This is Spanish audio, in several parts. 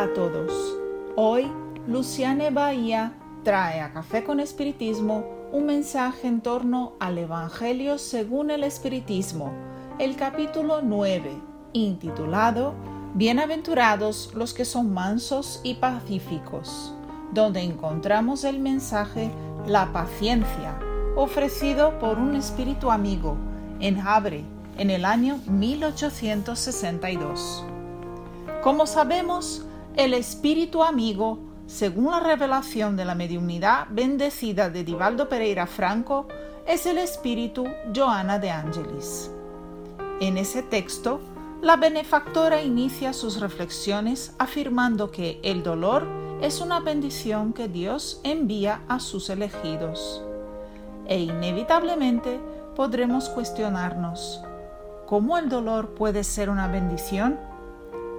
A todos. Hoy Luciane Bahía trae a Café con Espiritismo un mensaje en torno al Evangelio según el Espiritismo, el capítulo 9, intitulado Bienaventurados los que son mansos y pacíficos, donde encontramos el mensaje La paciencia, ofrecido por un espíritu amigo en Habre en el año 1862. Como sabemos, el espíritu amigo, según la revelación de la mediunidad bendecida de Divaldo Pereira Franco, es el espíritu Joana de Angelis. En ese texto, la benefactora inicia sus reflexiones afirmando que el dolor es una bendición que Dios envía a sus elegidos. E inevitablemente podremos cuestionarnos, ¿cómo el dolor puede ser una bendición?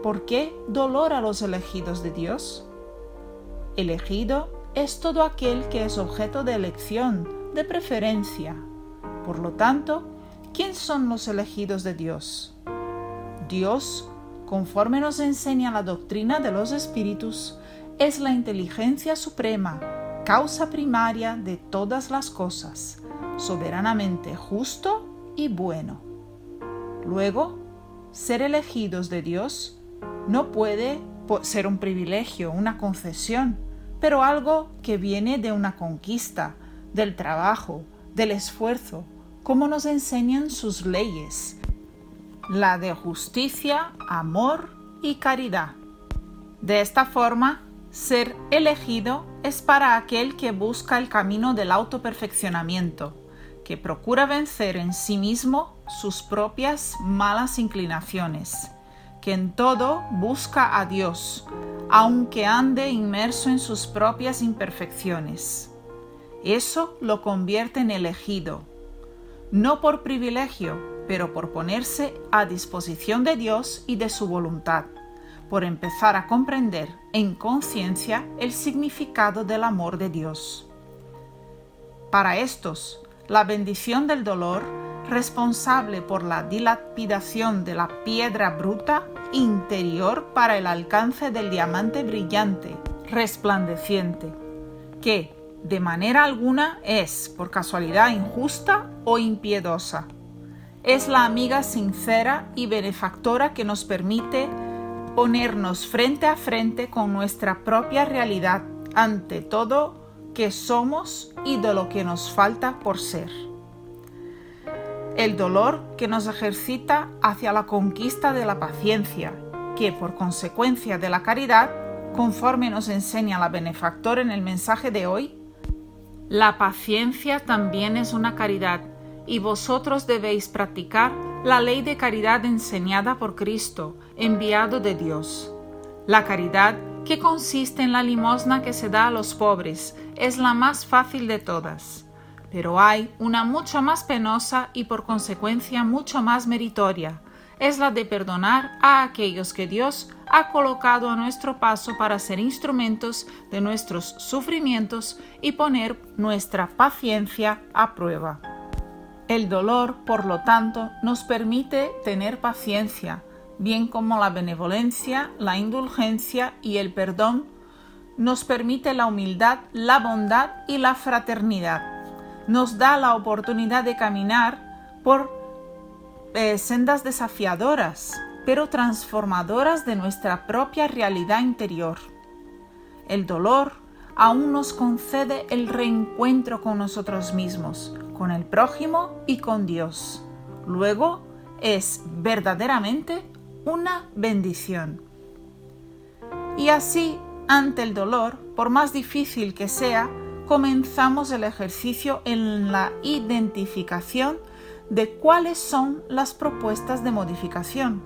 ¿Por qué dolor a los elegidos de Dios? Elegido es todo aquel que es objeto de elección, de preferencia. Por lo tanto, ¿quién son los elegidos de Dios? Dios, conforme nos enseña la doctrina de los espíritus, es la inteligencia suprema, causa primaria de todas las cosas, soberanamente justo y bueno. Luego, ser elegidos de Dios no puede ser un privilegio, una concesión, pero algo que viene de una conquista, del trabajo, del esfuerzo, como nos enseñan sus leyes, la de justicia, amor y caridad. De esta forma, ser elegido es para aquel que busca el camino del autoperfeccionamiento, que procura vencer en sí mismo sus propias malas inclinaciones que en todo busca a Dios, aunque ande inmerso en sus propias imperfecciones. Eso lo convierte en elegido, no por privilegio, pero por ponerse a disposición de Dios y de su voluntad, por empezar a comprender en conciencia el significado del amor de Dios. Para estos, la bendición del dolor responsable por la dilapidación de la piedra bruta interior para el alcance del diamante brillante, resplandeciente, que de manera alguna es, por casualidad, injusta o impiedosa. Es la amiga sincera y benefactora que nos permite ponernos frente a frente con nuestra propia realidad ante todo que somos y de lo que nos falta por ser el dolor que nos ejercita hacia la conquista de la paciencia, que por consecuencia de la caridad, conforme nos enseña la benefactora en el mensaje de hoy, la paciencia también es una caridad, y vosotros debéis practicar la ley de caridad enseñada por Cristo, enviado de Dios. La caridad, que consiste en la limosna que se da a los pobres, es la más fácil de todas pero hay una mucho más penosa y por consecuencia mucho más meritoria. Es la de perdonar a aquellos que Dios ha colocado a nuestro paso para ser instrumentos de nuestros sufrimientos y poner nuestra paciencia a prueba. El dolor, por lo tanto, nos permite tener paciencia, bien como la benevolencia, la indulgencia y el perdón nos permite la humildad, la bondad y la fraternidad nos da la oportunidad de caminar por eh, sendas desafiadoras, pero transformadoras de nuestra propia realidad interior. El dolor aún nos concede el reencuentro con nosotros mismos, con el prójimo y con Dios. Luego es verdaderamente una bendición. Y así, ante el dolor, por más difícil que sea, comenzamos el ejercicio en la identificación de cuáles son las propuestas de modificación.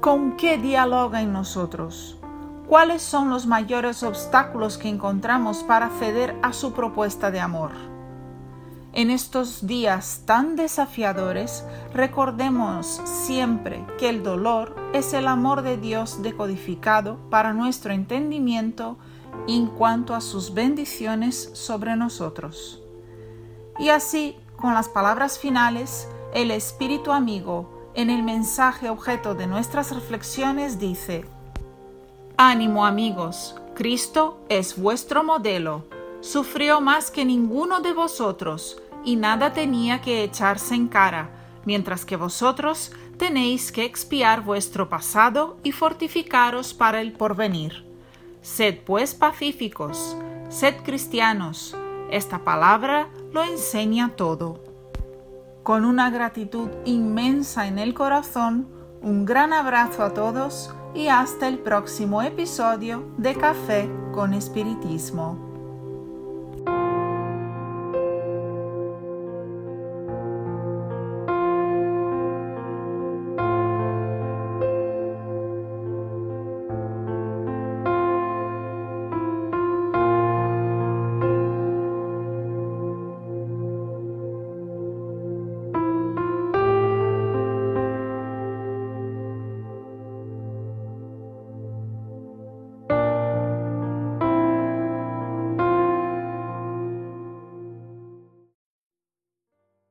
¿Con qué dialoga en nosotros? ¿Cuáles son los mayores obstáculos que encontramos para ceder a su propuesta de amor? En estos días tan desafiadores, recordemos siempre que el dolor es el amor de Dios decodificado para nuestro entendimiento en cuanto a sus bendiciones sobre nosotros. Y así, con las palabras finales, el Espíritu amigo, en el mensaje objeto de nuestras reflexiones, dice, Ánimo amigos, Cristo es vuestro modelo. Sufrió más que ninguno de vosotros y nada tenía que echarse en cara, mientras que vosotros tenéis que expiar vuestro pasado y fortificaros para el porvenir. Sed pues pacíficos, sed cristianos. Esta palabra lo enseña todo. Con una gratitud inmensa en el corazón, un gran abrazo a todos y hasta el próximo episodio de Café con Espiritismo.